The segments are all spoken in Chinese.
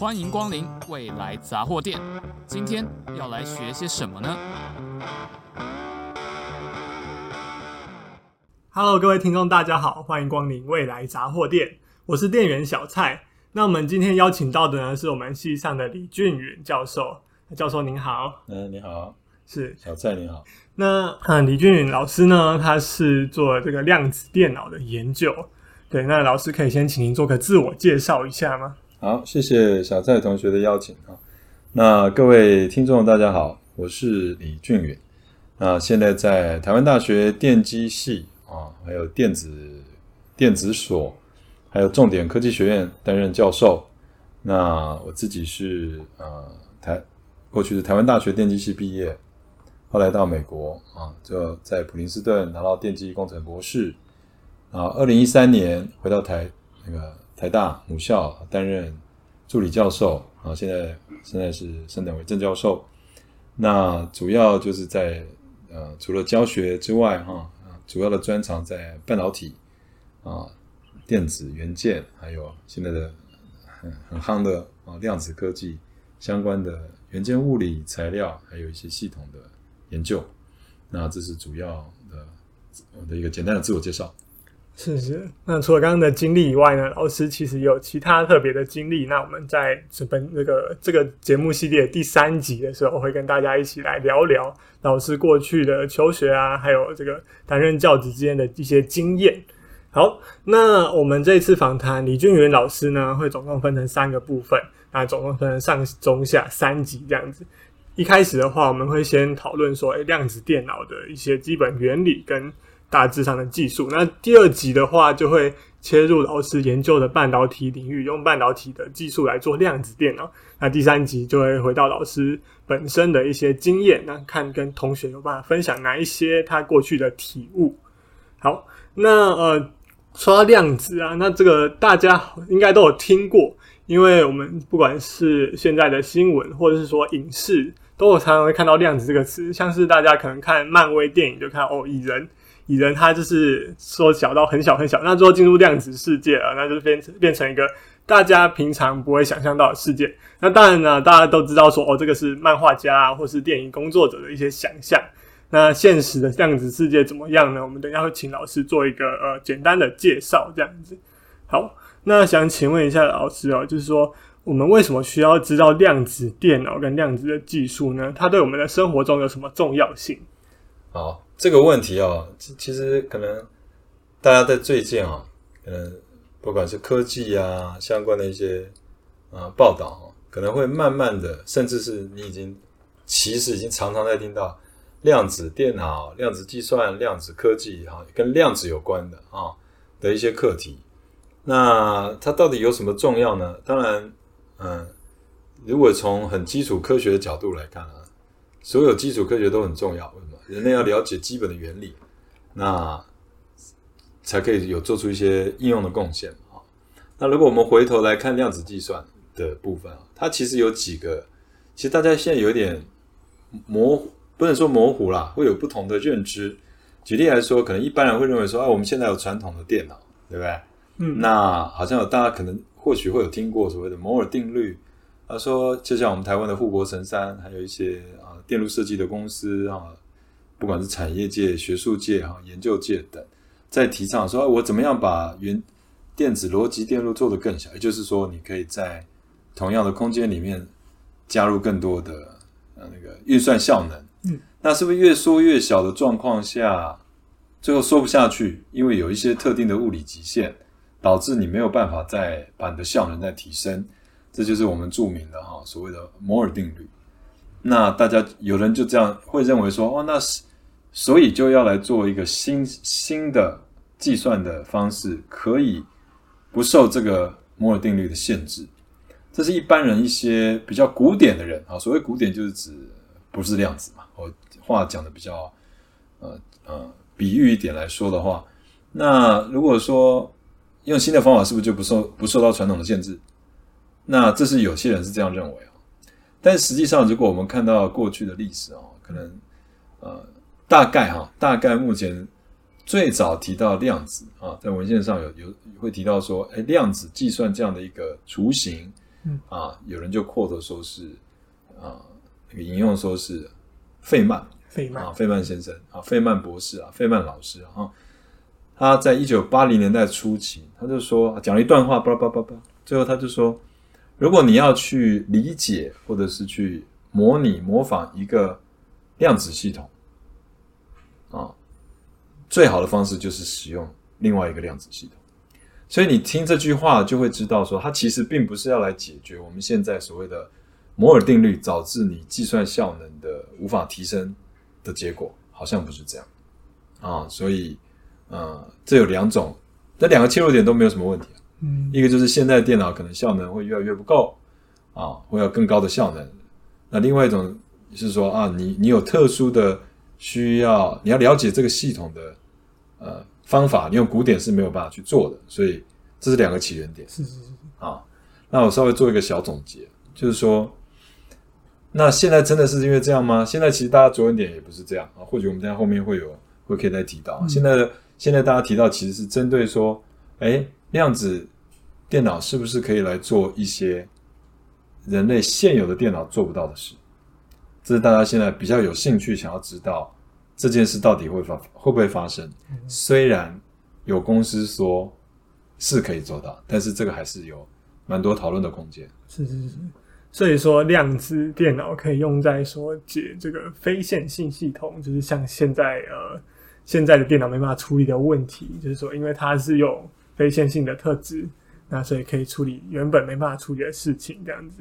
欢迎光临未来杂货店。今天要来学些什么呢？Hello，各位听众，大家好，欢迎光临未来杂货店。我是店员小蔡。那我们今天邀请到的呢，是我们系上的李俊允教授。教授您好。嗯，你好。是小蔡，你好。那嗯，李俊允老师呢，他是做这个量子电脑的研究。对，那老师可以先请您做个自我介绍一下吗？好，谢谢小蔡同学的邀请啊。那各位听众大家好，我是李俊远。那现在在台湾大学电机系啊，还有电子电子所，还有重点科技学院担任教授。那我自己是呃台过去是台湾大学电机系毕业，后来到美国啊，就在普林斯顿拿到电机工程博士。啊，二零一三年回到台那个台大母校担任助理教授，啊，现在现在是升等为正教授。那主要就是在呃，除了教学之外，哈，主要的专长在半导体啊、电子元件，还有现在的很很夯的啊量子科技相关的元件物理材料，还有一些系统的研究。那这是主要的我的一个简单的自我介绍。是是，那除了刚刚的经历以外呢，老师其实有其他特别的经历。那我们在这本这个这个节目系列第三集的时候，会跟大家一起来聊聊老师过去的求学啊，还有这个担任教职之间的一些经验。好，那我们这一次访谈李俊元老师呢，会总共分成三个部分，那总共分成上中下三集这样子。一开始的话，我们会先讨论说，诶，量子电脑的一些基本原理跟。大致上的技术。那第二集的话，就会切入老师研究的半导体领域，用半导体的技术来做量子电脑。那第三集就会回到老师本身的一些经验，那看跟同学有办法分享哪一些他过去的体悟。好，那呃，说到量子啊，那这个大家应该都有听过，因为我们不管是现在的新闻，或者是说影视，都有常常会看到量子这个词，像是大家可能看漫威电影就看哦，蚁人。蚁人他就是缩小到很小很小，那之后进入量子世界了，那就变成变成一个大家平常不会想象到的世界。那当然呢，大家都知道说哦，这个是漫画家啊，或是电影工作者的一些想象。那现实的量子世界怎么样呢？我们等一下会请老师做一个呃简单的介绍，这样子。好，那想请问一下老师哦，就是说我们为什么需要知道量子电脑跟量子的技术呢？它对我们的生活中有什么重要性？好。这个问题啊，其其实可能大家在最近啊，可能不管是科技啊相关的一些啊报道啊，可能会慢慢的，甚至是你已经其实已经常常在听到量子电脑、量子计算、量子科技哈，跟量子有关的啊的一些课题。那它到底有什么重要呢？当然，嗯，如果从很基础科学的角度来看啊，所有基础科学都很重要。为什么人类要了解基本的原理，那才可以有做出一些应用的贡献啊。那如果我们回头来看量子计算的部分啊，它其实有几个，其实大家现在有点模糊，不能说模糊啦，会有不同的认知。举例来说，可能一般人会认为说，啊，我们现在有传统的电脑，对不对？嗯，那好像有大家可能或许会有听过所谓的摩尔定律，他说，就像我们台湾的护国神山，还有一些啊电路设计的公司啊。不管是产业界、学术界、哈研究界等，在提倡说，我怎么样把原电子逻辑电路做得更小，也就是说，你可以在同样的空间里面加入更多的呃那个运算效能。嗯，那是不是越缩越小的状况下，最后缩不下去？因为有一些特定的物理极限，导致你没有办法再把你的效能再提升。这就是我们著名的哈所谓的摩尔定律。那大家有人就这样会认为说，哦，那是。所以就要来做一个新新的计算的方式，可以不受这个摩尔定律的限制。这是一般人一些比较古典的人啊，所谓古典就是指不是量子嘛。我话讲的比较呃呃比喻一点来说的话，那如果说用新的方法，是不是就不受不受到传统的限制？那这是有些人是这样认为啊。但实际上，如果我们看到过去的历史啊，可能呃。大概哈，大概目前最早提到量子啊，在文献上有有会提到说，哎，量子计算这样的一个雏形，嗯。啊，有人就 quote 说是啊，那个引用说是费曼，费曼。啊，费曼先生啊，费曼博士啊，费曼老师啊，他在一九八零年代初期，他就说讲了一段话，叭叭叭叭，最后他就说，如果你要去理解或者是去模拟模仿一个量子系统啊，最好的方式就是使用另外一个量子系统。所以你听这句话就会知道，说它其实并不是要来解决我们现在所谓的摩尔定律导致你计算效能的无法提升的结果，好像不是这样啊。所以，呃，这有两种，这两个切入点都没有什么问题。嗯，一个就是现在电脑可能效能会越来越不够啊，会有更高的效能。那另外一种是说啊，你你有特殊的需要，你要了解这个系统的呃。方法你用古典是没有办法去做的，所以这是两个起源点。是是是啊，那我稍微做一个小总结，就是说，那现在真的是因为这样吗？现在其实大家着眼点也不是这样啊，或许我们在后面会有会可以再提到。嗯、现在的现在大家提到其实是针对说，哎，量子电脑是不是可以来做一些人类现有的电脑做不到的事？这是大家现在比较有兴趣想要知道。这件事到底会发会不会发生？虽然有公司说是可以做到，但是这个还是有蛮多讨论的空间。是是是，所以说量子电脑可以用在说解这个非线性系统，就是像现在呃现在的电脑没办法处理的问题，就是说因为它是有非线性的特质，那所以可以处理原本没办法处理的事情，这样子。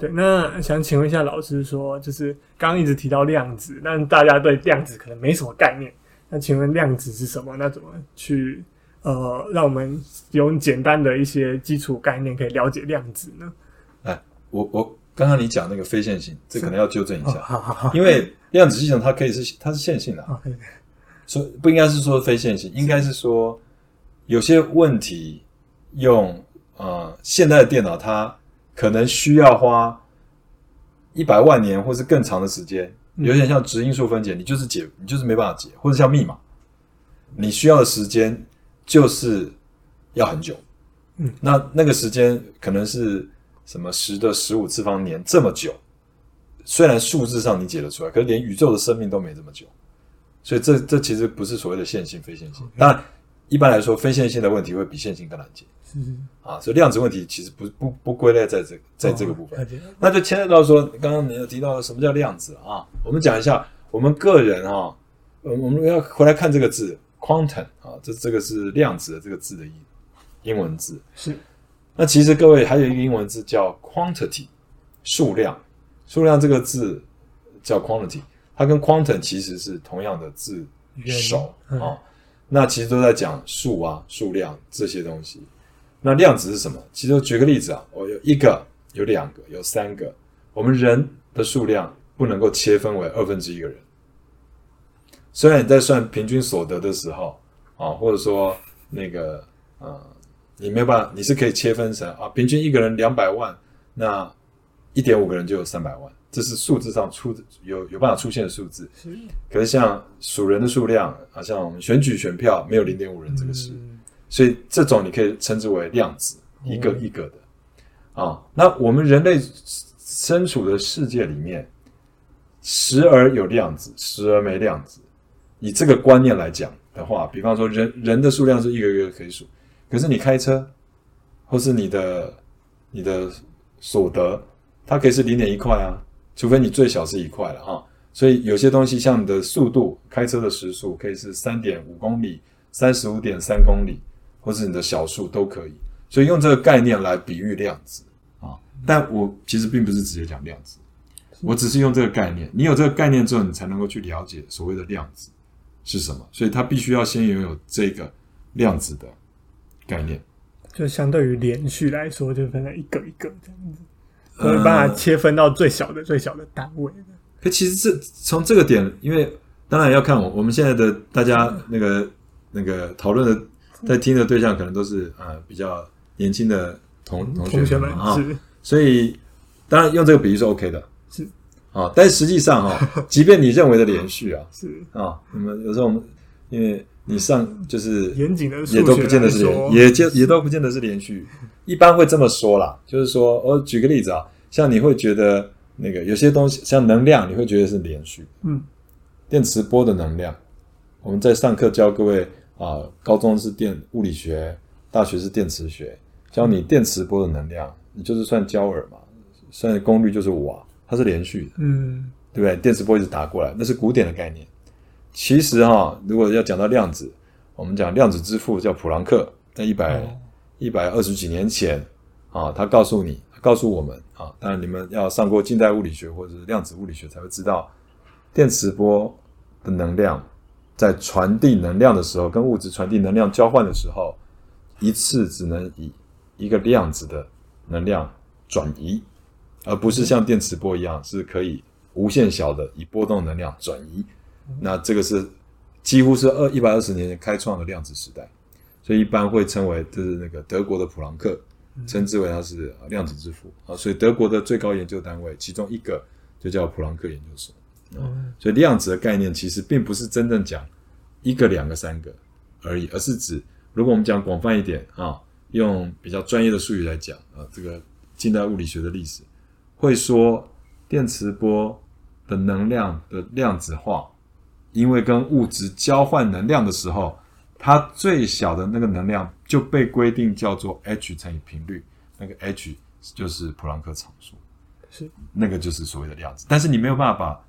对，那想请问一下老师说，就是刚刚一直提到量子，但大家对量子可能没什么概念。那请问量子是什么？那怎么去呃，让我们用简单的一些基础概念可以了解量子呢？哎，我我刚刚你讲那个非线性，这可能要纠正一下，因为量子系统它可以是它是线性的，所以不应该是说非线性，应该是说有些问题用呃现代的电脑它。可能需要花一百万年或是更长的时间，有点像质因数分解，你就是解，你就是没办法解，或者像密码，你需要的时间就是要很久。嗯，那那个时间可能是什么十的十五次方年这么久，虽然数字上你解得出来，可是连宇宙的生命都没这么久，所以这这其实不是所谓的线性非线性。那，一般来说，非线性的问题会比线性更难解。嗯啊，所以量子问题其实不不不归类在这在这个部分，哦、那就牵扯到说，刚刚你有提到的什么叫量子啊？我们讲一下，我们个人啊，我我们要回来看这个字 quantum 啊，这这个是量子的这个字的英英文字是。那其实各位还有一个英文字叫 quantity，数量，数量这个字叫 quantity，它跟 quantum 其实是同样的字首啊。那其实都在讲数啊，数量这些东西。那量子是什么？其实我举个例子啊，我有一个，有两个，有三个。我们人的数量不能够切分为二分之一个人。虽然你在算平均所得的时候啊，或者说那个呃，你没有办法，你是可以切分成啊，平均一个人两百万，那一点五个人就有三百万，这是数字上出有有办法出现的数字。可是像数人的数量啊，像我们选举选票没有零点五人这个事。嗯所以这种你可以称之为量子，一个一个的啊。那我们人类身处的世界里面，时而有量子，时而没量子。以这个观念来讲的话，比方说人人的数量是一个一个可以数，可是你开车或是你的你的所得，它可以是零点一块啊，除非你最小是一块了啊。所以有些东西像你的速度，开车的时速可以是三点五公里，三十五点三公里。或是你的小数都可以，所以用这个概念来比喻量子啊。但我其实并不是直接讲量子，我只是用这个概念。你有这个概念之后，你才能够去了解所谓的量子是什么。所以它必须要先拥有这个量子的概念。就相对于连续来说，就分成一个一个这样子，会把它切分到最小的最小的单位。可其实这从这个点，因为当然要看我我们现在的大家那个那个讨论的。在听的对象可能都是啊、呃、比较年轻的同同学们啊，所以当然用这个比喻是 OK 的，是。啊，但是实际上哈，即便你认为的连续啊，是。啊，那么有时候我们因为你上就是严谨的也都不见得是连，也就也都不见得是连续。一般会这么说啦，就是说，我举个例子啊，像你会觉得那个有些东西像能量，你会觉得是连续。嗯，电磁波的能量，我们在上课教各位啊，高中是电物理学，大学是电磁学，教你电磁波的能量，你就是算焦耳嘛，算功率就是瓦，它是连续的。嗯，对不对？电磁波一直打过来，那是古典的概念。其实哈，如果要讲到量子，我们讲量子之父叫普朗克，在一百一百二十几年前啊，他告诉你，告诉我们啊，当然你们要上过近代物理学或者是量子物理学才会知道，电磁波的能量在传递能量的时候，跟物质传递能量交换的时候，一次只能以一个量子的能量转移，而不是像电磁波一样是可以无限小的以波动能量转移。那这个是几乎是二一百二十年前开创的量子时代，所以一般会称为就是那个德国的普朗克，称之为他是量子之父啊。所以德国的最高研究单位其中一个就叫普朗克研究所。所以量子的概念其实并不是真正讲一个、两个、三个而已，而是指如果我们讲广泛一点啊，用比较专业的术语来讲啊，这个近代物理学的历史会说电磁波的能量的量子化。因为跟物质交换能量的时候，它最小的那个能量就被规定叫做 h 乘以频率，那个 h 就是普朗克常数，是那个就是所谓的量子。但是你没有办法把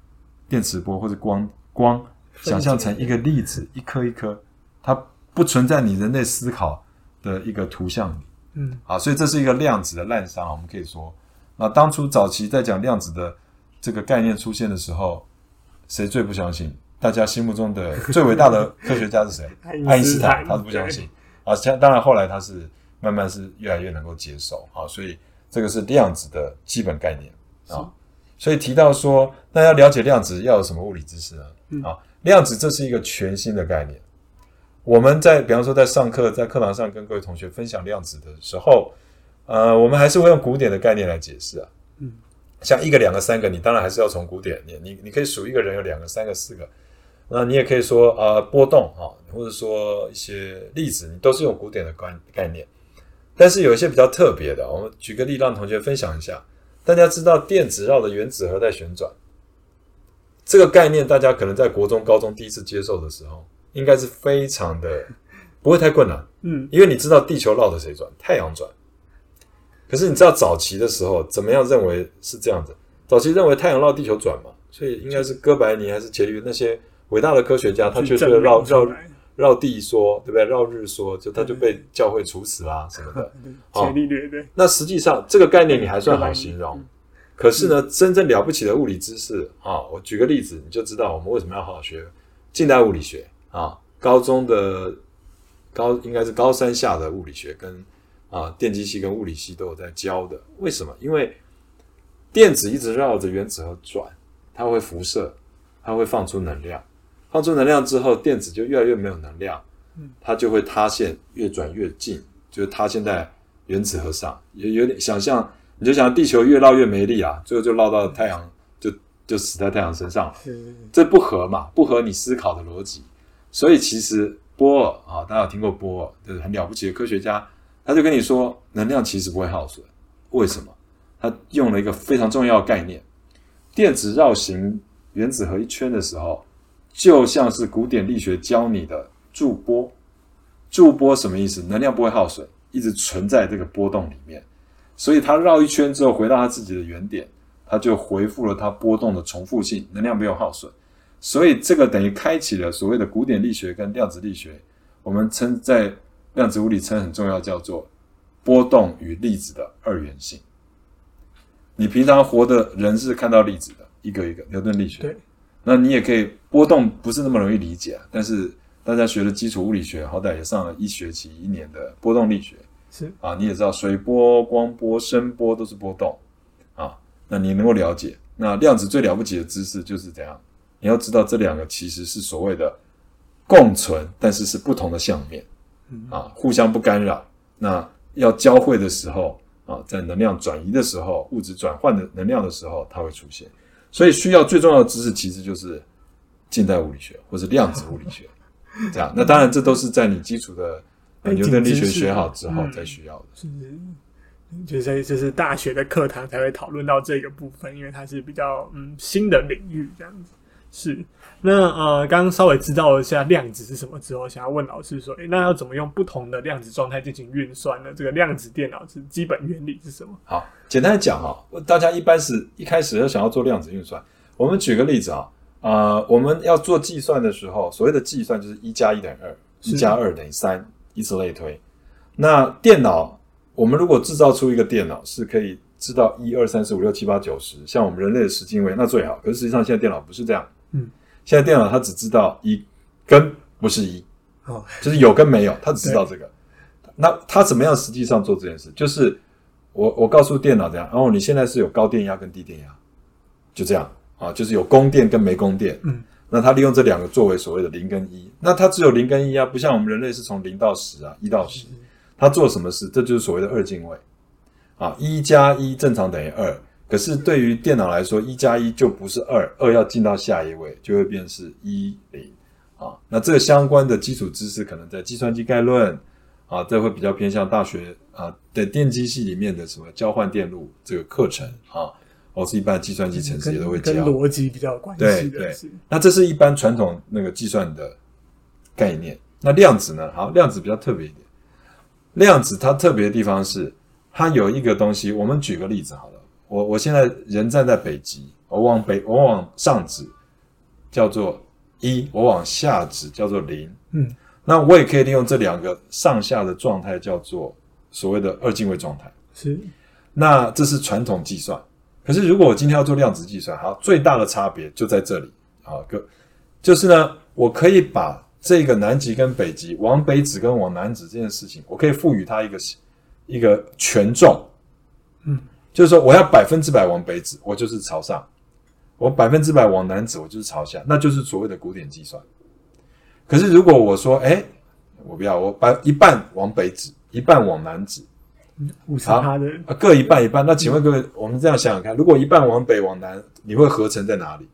电磁波或者光光想象成一个粒子，一颗一颗，它不存在你人类思考的一个图像里。嗯，啊，所以这是一个量子的滥觞。我们可以说，那当初早期在讲量子的这个概念出现的时候，谁最不相信？大家心目中的最伟大的科学家是谁？爱因斯坦，他是不相信啊。像当然后来他是慢慢是越来越能够接受啊。所以这个是量子的基本概念啊。所以提到说，那要了解量子要有什么物理知识呢？啊，量子这是一个全新的概念。我们在比方说在上课，在课堂上跟各位同学分享量子的时候，呃，我们还是会用古典的概念来解释啊。嗯，像一个、两个、三个，你当然还是要从古典，你你你可以数一个人有两个、三个、四个。那你也可以说啊、呃，波动啊，或者说一些粒子，你都是用古典的概概念。但是有一些比较特别的，我们举个例让同学分享一下。大家知道电子绕着原子核在旋转，这个概念大家可能在国中、高中第一次接受的时候，应该是非常的不会太困难。嗯，因为你知道地球绕着谁转？太阳转。可是你知道早期的时候怎么样认为是这样子？早期认为太阳绕地球转嘛，所以应该是哥白尼还是伽利略那些。伟大的科学家，他就是绕绕绕地说，对不对？绕日说，就他就被教会处死啦 什么的。伽利略对。那实际上这个概念你还算好形容，可是呢，真正了不起的物理知识啊，我举个例子，你就知道我们为什么要好好学近代物理学啊。高中的高应该是高三下的物理学跟啊电机系跟物理系都有在教的。为什么？因为电子一直绕着原子核转，它会辐射，它会放出能量。放出能量之后，电子就越来越没有能量，它就会塌陷，越转越近，就是塌陷在原子核上。也有点想象，你就想地球越绕越没力啊，最后就绕到太阳，就就死在太阳身上了。这不合嘛，不合你思考的逻辑。所以其实波尔啊，大家有听过波尔，就是很了不起的科学家，他就跟你说，能量其实不会耗损。为什么？他用了一个非常重要的概念：电子绕行原子核一圈的时候。就像是古典力学教你的驻波，驻波什么意思？能量不会耗损，一直存在这个波动里面，所以它绕一圈之后回到它自己的原点，它就恢复了它波动的重复性，能量没有耗损，所以这个等于开启了所谓的古典力学跟量子力学，我们称在量子物理称很重要，叫做波动与粒子的二元性。你平常活的人是看到粒子的，一个一个牛顿力学。对。那你也可以波动不是那么容易理解啊，但是大家学的基础物理学，好歹也上了一学期一年的波动力学，是啊，你也知道水波、光波、声波都是波动啊，那你能够了解，那量子最了不起的知识就是怎样？你要知道这两个其实是所谓的共存，但是是不同的相面啊，互相不干扰。那要交汇的时候啊，在能量转移的时候，物质转换的能量的时候，它会出现。所以需要最重要的知识其实就是近代物理学或者量子物理学 这样，那当然这都是在你基础的牛顿力学学好之后才需要的。是，就是就是大学的课堂才会讨论到这个部分，因为它是比较嗯新的领域这样子。是，那呃，刚刚稍微知道了一下量子是什么之后，想要问老师说，诶，那要怎么用不同的量子状态进行运算呢？这个量子电脑是基本原理是什么？好，简单讲哈，大家一般是一开始要想要做量子运算，我们举个例子啊，啊、呃，我们要做计算的时候，所谓的计算就是一加一等于二，一加二等于三，以此类推。那电脑，我们如果制造出一个电脑是可以知道一二三四五六七八九十，像我们人类的十进位，那最好。可是实际上现在电脑不是这样。嗯，现在电脑它只知道一跟不是一，哦，就是有跟没有，它只知道这个。那它怎么样实际上做这件事？就是我我告诉电脑这样，然后你现在是有高电压跟低电压，就这样。啊，就是有供电跟没供电。嗯，那它利用这两个作为所谓的零跟一，那它只有零跟一啊，不像我们人类是从零到十啊，一到十，它做什么事？这就是所谓的二进位。啊，一加一正常等于二。可是对于电脑来说，一加一就不是二，二要进到下一位，就会变是一零啊。那这个相关的基础知识，可能在计算机概论啊，这会比较偏向大学啊的电机系里面的什么交换电路这个课程啊，或是一般计算机程式也都会教。跟逻辑比较有关系对对。那这是一般传统那个计算的概念。那量子呢？好，量子比较特别一点。量子它特别的地方是，它有一个东西。我们举个例子好了。我我现在人站在北极，我往北，我往上指叫做一，我往下指叫做零。嗯，那我也可以利用这两个上下的状态叫做所谓的二进位状态。是，那这是传统计算。可是如果我今天要做量子计算，好，最大的差别就在这里。好，个就是呢，我可以把这个南极跟北极往北指跟往南指这件事情，我可以赋予它一个一个权重。嗯。就是说，我要百分之百往北指，我就是朝上；我百分之百往南指，我就是朝下。那就是所谓的古典计算。可是，如果我说，哎，我不要，我把一半往北指，一半往南指，好，啊，各一半一半。那请问各位，我们这样想想看，如果一半往北往南，你会合成在哪里？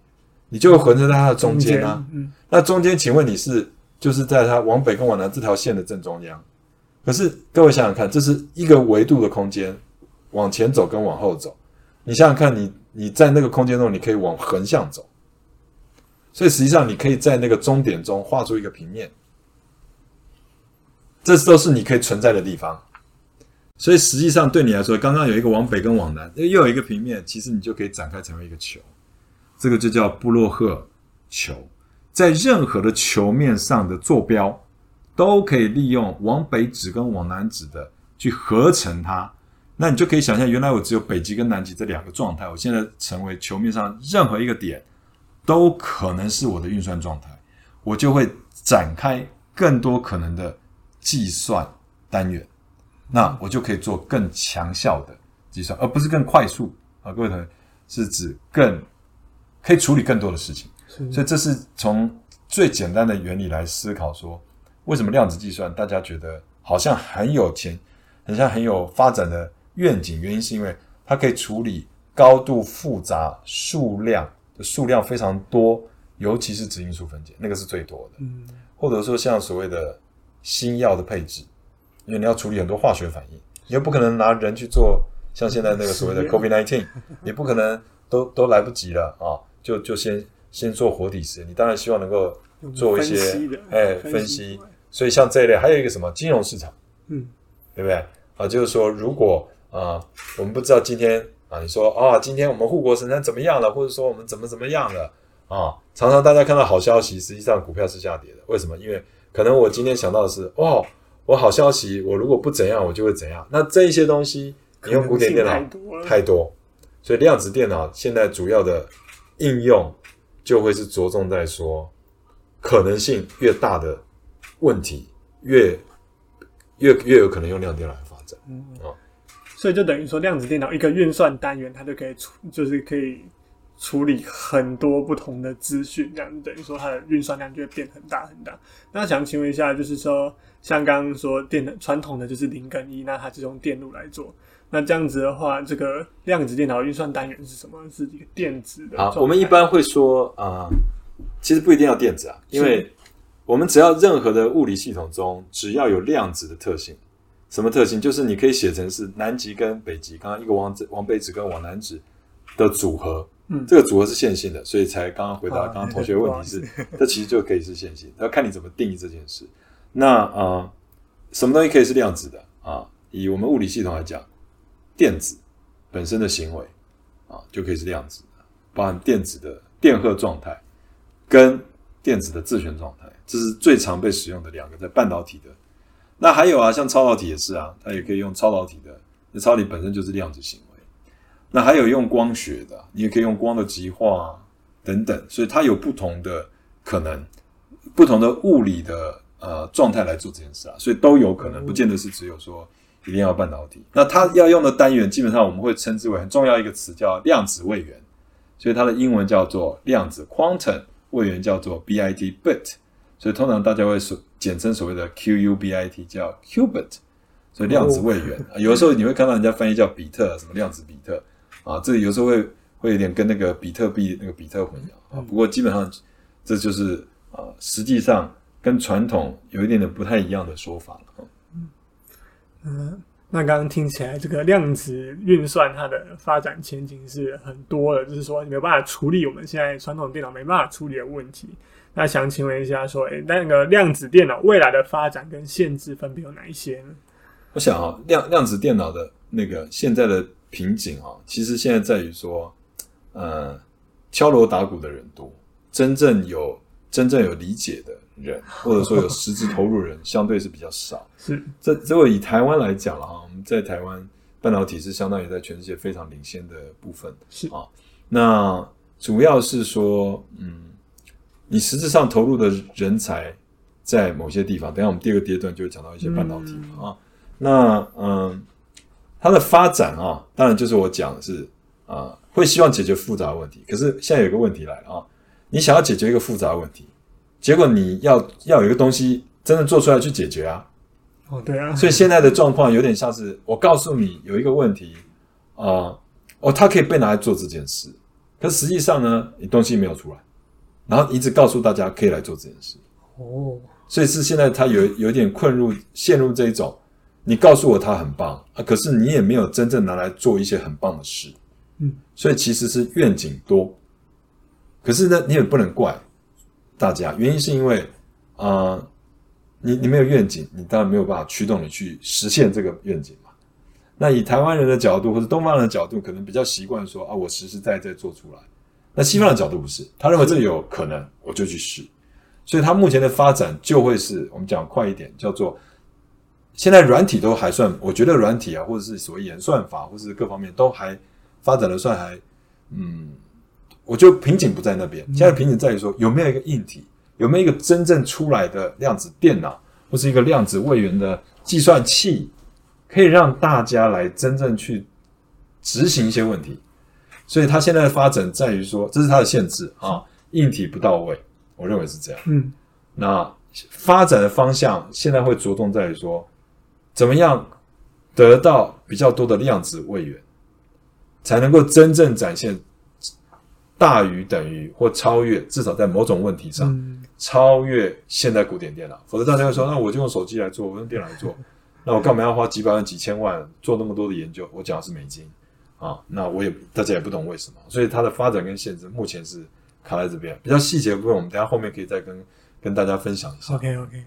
你就会合成在它的中间啊。嗯。那中间，请问你是就是在它往北跟往南这条线的正中央？可是，各位想想看，这是一个维度的空间。往前走跟往后走，你想想看你，你在那个空间中，你可以往横向走，所以实际上你可以在那个终点中画出一个平面，这都是你可以存在的地方。所以实际上对你来说，刚刚有一个往北跟往南，又有一个平面，其实你就可以展开成为一个球，这个就叫布洛赫球，在任何的球面上的坐标都可以利用往北指跟往南指的去合成它。那你就可以想象，原来我只有北极跟南极这两个状态，我现在成为球面上任何一个点，都可能是我的运算状态，我就会展开更多可能的计算单元，那我就可以做更强效的计算，而不是更快速啊！各位同学，是指更可以处理更多的事情，所以这是从最简单的原理来思考说，为什么量子计算大家觉得好像很有钱，很像很有发展的。愿景原因是因为它可以处理高度复杂、数量的数量非常多，尤其是质因数分解，那个是最多的。嗯，或者说像所谓的新药的配置，因为你要处理很多化学反应，你又不可能拿人去做，像现在那个所谓的 COVID-19，你 不可能都都来不及了啊，就就先先做活体实验。你当然希望能够做一些哎分析，所以像这一类还有一个什么金融市场，嗯，对不对啊？就是说如果啊，我们不知道今天啊，你说啊，今天我们护国神山怎么样了，或者说我们怎么怎么样了啊？常常大家看到好消息，实际上股票是下跌的。为什么？因为可能我今天想到的是，哦，我好消息，我如果不怎样，我就会怎样。那这一些东西，你用古典电脑太多，太多，所以量子电脑现在主要的应用就会是着重在说，可能性越大的问题，越越越有可能用量子电脑来发展啊。所以就等于说，量子电脑一个运算单元，它就可以处，就是可以处理很多不同的资讯，这样等于说它的运算量就会变很大很大。那想请问一下，就是说，像刚刚说电的传统的就是零跟一，那它就用电路来做。那这样子的话，这个量子电脑运算单元是什么？是一个电子的。好，我们一般会说啊、呃，其实不一定要电子啊，因为我们只要任何的物理系统中，只要有量子的特性，什么特性？就是你可以写成是南极跟北极，刚刚一个往往北指跟往南指的组合，嗯，这个组合是线性的，所以才刚刚回答刚刚同学的问题是，这其实就可以是线性，要看你怎么定义这件事。那啊、呃，什么东西可以是量子的啊？以我们物理系统来讲，电子本身的行为啊，就可以是量子的，包含电子的电荷状态跟电子的自旋状态。这是最常被使用的两个在半导体的，那还有啊，像超导体也是啊，它也可以用超导体的，那超导体本身就是量子行为。那还有用光学的，你也可以用光的极化啊等等，所以它有不同的可能，不同的物理的呃状态来做这件事啊，所以都有可能，不见得是只有说一定要半导体。那它要用的单元，基本上我们会称之为很重要一个词叫量子位元，所以它的英文叫做量子 quantum，位元叫做 bit bit。所以通常大家会所简称所谓的 QUBIT 叫 qubit，所以量子位元。Oh. 有的时候你会看到人家翻译叫比特，什么量子比特啊，这个有时候会会有点跟那个比特币那个比特混淆啊。不过基本上这就是啊，实际上跟传统有一点点不太一样的说法了。嗯，嗯，那刚刚听起来这个量子运算它的发展前景是很多的，就是说你没有办法处理我们现在传统电脑没办法处理的问题。那想请问一下，说，诶，那个量子电脑未来的发展跟限制分别有哪一些呢？我想啊，量量子电脑的那个现在的瓶颈啊，其实现在在于说，呃，敲锣打鼓的人多，真正有真正有理解的人，或者说有 实质投入的人，相对是比较少。是，这如果以台湾来讲了哈，我们在台湾半导体是相当于在全世界非常领先的部分。是啊，那主要是说，嗯。你实质上投入的人才在某些地方，等下我们第二个阶段就会讲到一些半导体、嗯、啊。那嗯，它的发展啊，当然就是我讲的是啊，会希望解决复杂问题。可是现在有个问题来了啊，你想要解决一个复杂的问题，结果你要要有一个东西真的做出来去解决啊。哦，对啊。所以现在的状况有点像是我告诉你有一个问题啊，哦，它可以被拿来做这件事，可实际上呢，你东西没有出来。然后一直告诉大家可以来做这件事。哦，所以是现在他有有点困入陷入这一种，你告诉我他很棒啊，可是你也没有真正拿来做一些很棒的事，嗯，所以其实是愿景多，可是呢，你也不能怪大家，原因是因为啊、呃，你你没有愿景，你当然没有办法驱动你去实现这个愿景嘛。那以台湾人的角度或者东方人的角度，可能比较习惯说啊，我实实在在做出来。那西方的角度不是，他认为这里有可能，我就去试。所以他目前的发展就会是我们讲快一点，叫做现在软体都还算，我觉得软体啊，或者是所谓演算法，或者是各方面都还发展的算还，嗯，我觉得瓶颈不在那边。现在瓶颈在于说有没有一个硬体，有没有一个真正出来的量子电脑，或是一个量子位元的计算器，可以让大家来真正去执行一些问题。所以它现在的发展在于说，这是它的限制啊，硬体不到位，我认为是这样。嗯，那发展的方向现在会着重在于说，怎么样得到比较多的量子位元，才能够真正展现大于等于或超越，至少在某种问题上、嗯、超越现代古典电脑。否则大家会说，那我就用手机来做，我用电脑来做，那我干嘛要花几百万、几千万做那么多的研究？我讲的是美金。啊，那我也大家也不懂为什么，所以它的发展跟限制目前是卡在这边。比较细节的部分，我们等下后面可以再跟跟大家分享一下。OK OK OK。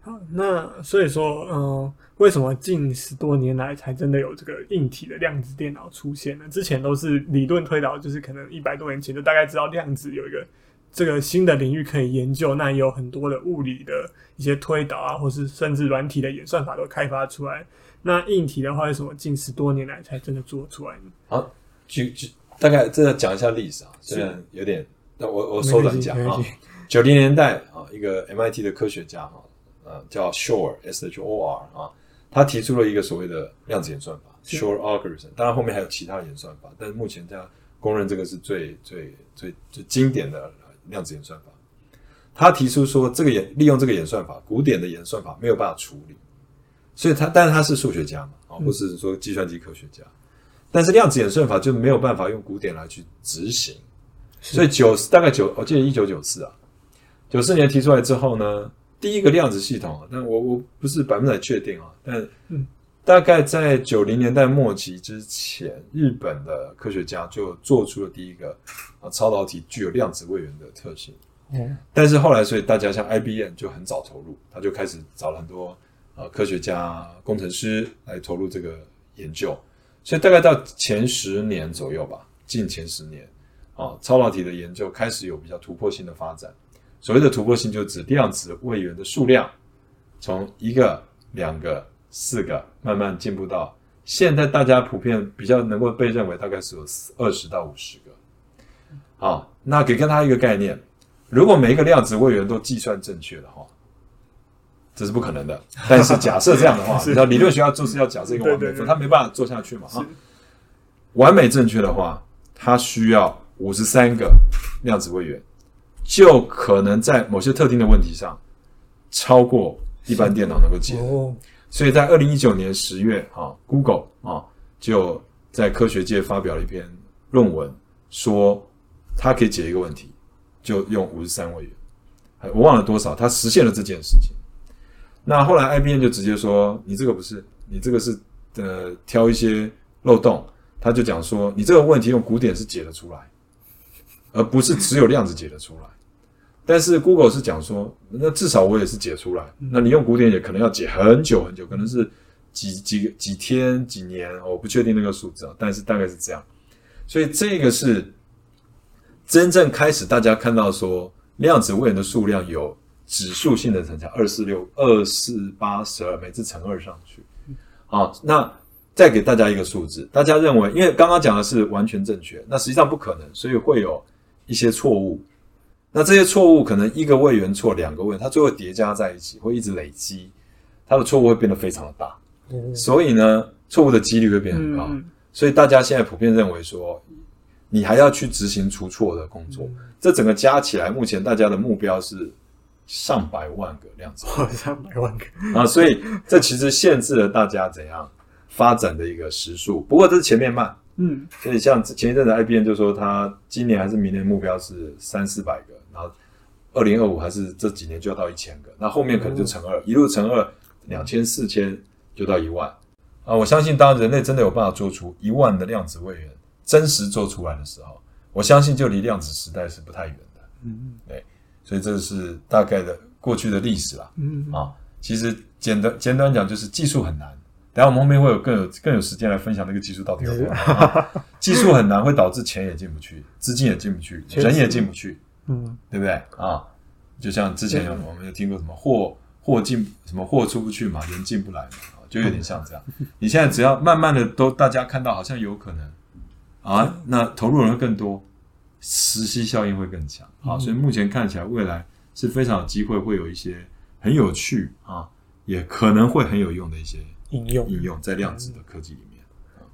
好，那所以说，嗯、为什么近十多年来才真的有这个硬体的量子电脑出现呢？之前都是理论推导，就是可能一百多年前就大概知道量子有一个这个新的领域可以研究，那也有很多的物理的一些推导啊，或是甚至软体的演算法都开发出来。那硬体的话，为什么近十多年来才真的做出来呢？好，举举大概这讲一下历史啊，虽然有点，但我我缩短讲啊。九零年代啊，一个 MIT 的科学家哈，呃，叫 Shor S H O R 啊，他提出了一个所谓的量子演算法 Shor algorithm。当然后面还有其他的演算法，但是目前大家公认这个是最最最最经典的量子演算法。他提出说，这个演利用这个演算法，古典的演算法没有办法处理。所以他，但是他是数学家嘛，啊，不是说计算机科学家。嗯、但是量子演算法就没有办法用古典来去执行。所以九大概九，我记得一九九四啊，九四年提出来之后呢，第一个量子系统，但我我不是百分之百确定啊，但大概在九零年代末期之前，日本的科学家就做出了第一个啊超导体具有量子位元的特性。嗯，但是后来，所以大家像 IBM 就很早投入，他就开始找了很多呃科学家、工程师来投入这个研究，所以大概到前十年左右吧，近前十年啊，超导体的研究开始有比较突破性的发展。所谓的突破性，就指量子位元的数量从一个、两个、四个，慢慢进步到现在大家普遍比较能够被认为大概是有二十到五十个。好，那给跟他一个概念，如果每一个量子位元都计算正确的话，这是不可能的。但是假设这样的话，你知道理论学家就是要假设一个完美分，他没办法做下去嘛？哈，完美正确的话，它需要五十三个量子位元。就可能在某些特定的问题上超过一般电脑能够解的，所以在二零一九年十月啊，Google 啊就在科学界发表了一篇论文，说它可以解一个问题，就用五十三位元，我忘了多少，它实现了这件事情。那后来 IBM 就直接说，你这个不是，你这个是呃挑一些漏洞，他就讲说，你这个问题用古典是解得出来，而不是只有量子解得出来。但是 Google 是讲说，那至少我也是解出来。那你用古典也可能要解很久很久，可能是几几几天几年，我不确定那个数字啊。但是大概是这样，所以这个是真正开始大家看到说量子位元的数量有指数性的增加，二四六二四八十二，每次乘二上去。好，那再给大家一个数字，大家认为，因为刚刚讲的是完全正确，那实际上不可能，所以会有一些错误。那这些错误可能一个位元错，两个位元，它最后叠加在一起，会一直累积，它的错误会变得非常的大。嗯、所以呢，错误的几率会变很高。嗯、所以大家现在普遍认为说，你还要去执行除错的工作。嗯、这整个加起来，目前大家的目标是上百万个量子。上百万个啊！所以这其实限制了大家怎样发展的一个时速。不过这是前面慢。嗯，所以像前一阵子 IBM 就说，他今年还是明年目标是三四百个。然后，二零二五还是这几年就要到一千个，那后面可能就乘二，一路乘二，两千四千就到一万啊！我相信，当人类真的有办法做出一万的量子位元，真实做出来的时候，我相信就离量子时代是不太远的。嗯，对，所以这是大概的过去的历史啦。嗯啊，其实简单简单讲，就是技术很难。等下我们后面会有更有更有时间来分享那个技术到底有多难。技术很难，会导致钱也进不去，资金也进不去，人也进不去。嗯，对不对啊？就像之前有我们有听过什么货货进什么货出不去嘛，人进不来嘛，就有点像这样。你现在只要慢慢的都大家看到好像有可能啊，那投入人会更多，磁吸效应会更强啊。所以目前看起来未来是非常有机会会有一些很有趣啊，也可能会很有用的一些应用应用在量子的科技里面。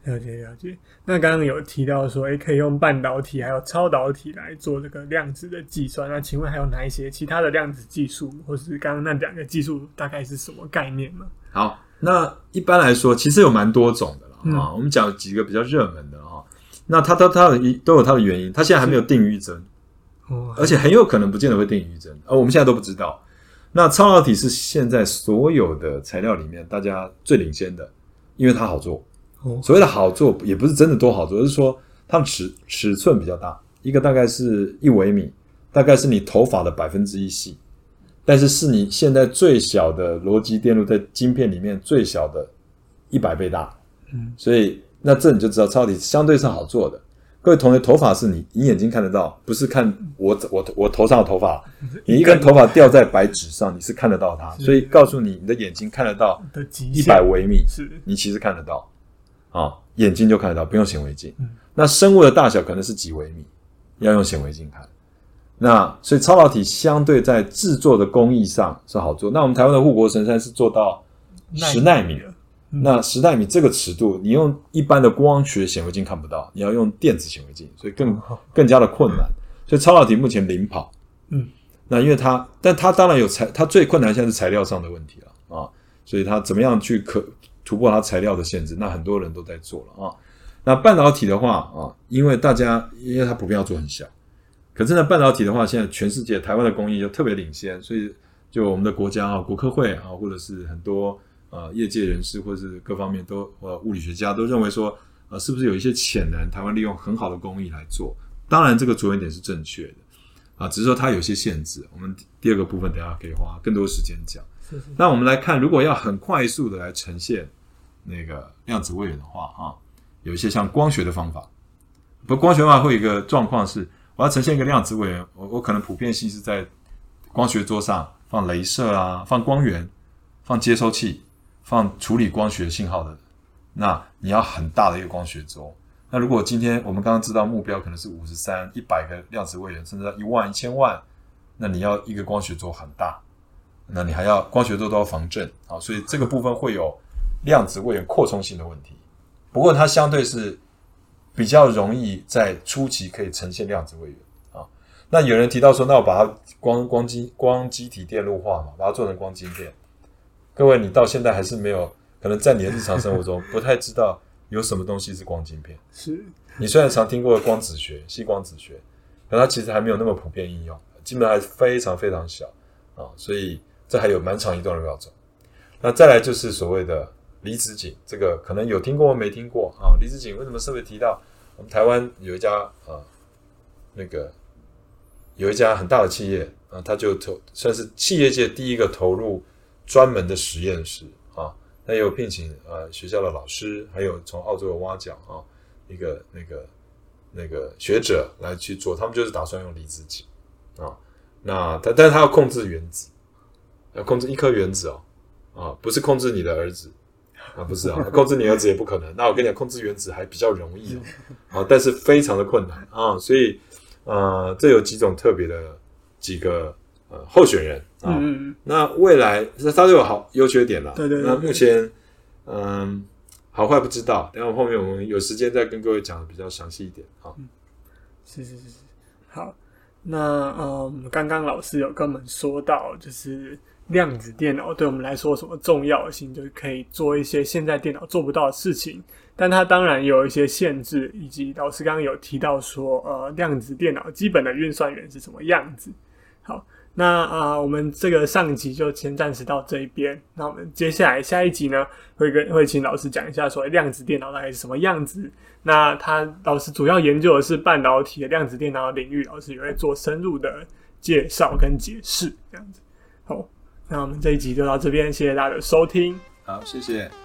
了解了解，那刚刚有提到说，诶，可以用半导体还有超导体来做这个量子的计算。那请问还有哪一些其他的量子技术，或是刚刚那两个技术大概是什么概念呢？好，那一般来说，其实有蛮多种的了啊。嗯、我们讲几个比较热门的啊，那它它它的一都有它的原因，它现在还没有定于一针，哦，而且很有可能不见得会定于一针，而我们现在都不知道。那超导体是现在所有的材料里面大家最领先的，因为它好做。所谓的好做，也不是真的多好做，而是说它的尺尺寸比较大，一个大概是一微米，大概是你头发的百分之一细，但是是你现在最小的逻辑电路在晶片里面最小的一百倍大。嗯，所以那这你就知道超导体相对是好做的。各位同学，头发是你你眼睛看得到，不是看我我我头上的头发，你一根头发掉在白纸上，你是看得到它，所以告诉你，你的眼睛看得到一百微米，是你其实看得到。啊，眼睛就看得到，不用显微镜。嗯、那生物的大小可能是几微米，要用显微镜看。那所以超导体相对在制作的工艺上是好做。那我们台湾的护国神山是做到十纳米的。嗯、那十纳米这个尺度，你用一般的光学显微镜看不到，你要用电子显微镜，所以更更加的困难。所以超导体目前领跑。嗯，那因为它，但它当然有材，它最困难现在是材料上的问题了啊。所以它怎么样去可？突破它材料的限制，那很多人都在做了啊。那半导体的话啊，因为大家因为它普遍要做很小，可是呢，半导体的话，现在全世界台湾的工艺就特别领先，所以就我们的国家啊，国科会啊，或者是很多呃业界人士，或者是各方面都呃物理学家都认为说，呃，是不是有一些潜能，台湾利用很好的工艺来做？当然，这个着眼点是正确的啊，只是说它有些限制。我们第二个部分等下可以花更多时间讲。是是。那我们来看，如果要很快速的来呈现那个量子位元的话啊，有一些像光学的方法。不，光学的话会有一个状况是。我要呈现一个量子位元，我我可能普遍性是在光学桌上放镭射啊，放光源，放接收器，放处理光学信号的。那你要很大的一个光学轴。那如果今天我们刚刚知道目标可能是五十三、一百个量子位元，甚至到一万、一千万，那你要一个光学轴很大，那你还要光学轴都要防震啊，所以这个部分会有量子位元扩充性的问题。不过它相对是。比较容易在初期可以呈现量子位元啊。那有人提到说，那我把它光光晶光机体电路化嘛，把它做成光晶片。各位，你到现在还是没有可能在你的日常生活中 不太知道有什么东西是光晶片。是你虽然常听过光子学、细光子学，但它其实还没有那么普遍应用，基本上还是非常非常小啊。所以这还有蛮长一段路要走。那再来就是所谓的。离子阱，这个可能有听过没听过啊？离子阱为什么特别提到？我们台湾有一家啊，那个有一家很大的企业啊，他就投算是企业界第一个投入专门的实验室啊。他有聘请呃学校的老师，还有从澳洲的挖角啊一个那个那个学者来去做。他们就是打算用离子阱啊。那他但是他要控制原子，要控制一颗原子哦啊，不是控制你的儿子。啊，不是啊，控制你儿子也不可能。那我跟你讲，控制原子还比较容易哦，啊，但是非常的困难啊。所以，呃，这有几种特别的几个呃候选人啊。嗯。那未来它都有好优缺点了。对对，对。那目前，嗯、呃，好坏不知道。等下后面我们有时间再跟各位讲的比较详细一点啊。嗯。是是是是。好，那呃，刚刚老师有跟我们说到，就是。量子电脑对我们来说有什么重要性？就是可以做一些现在电脑做不到的事情，但它当然有一些限制，以及老师刚刚有提到说，呃，量子电脑基本的运算元是什么样子。好，那啊、我们这个上集就先暂时到这一边。那我们接下来下一集呢，会跟会请老师讲一下，说量子电脑大概是什么样子。那他老师主要研究的是半导体的量子电脑领域，老师也会做深入的介绍跟解释，这样子。好。那我们这一集就到这边，谢谢大家的收听。好，谢谢。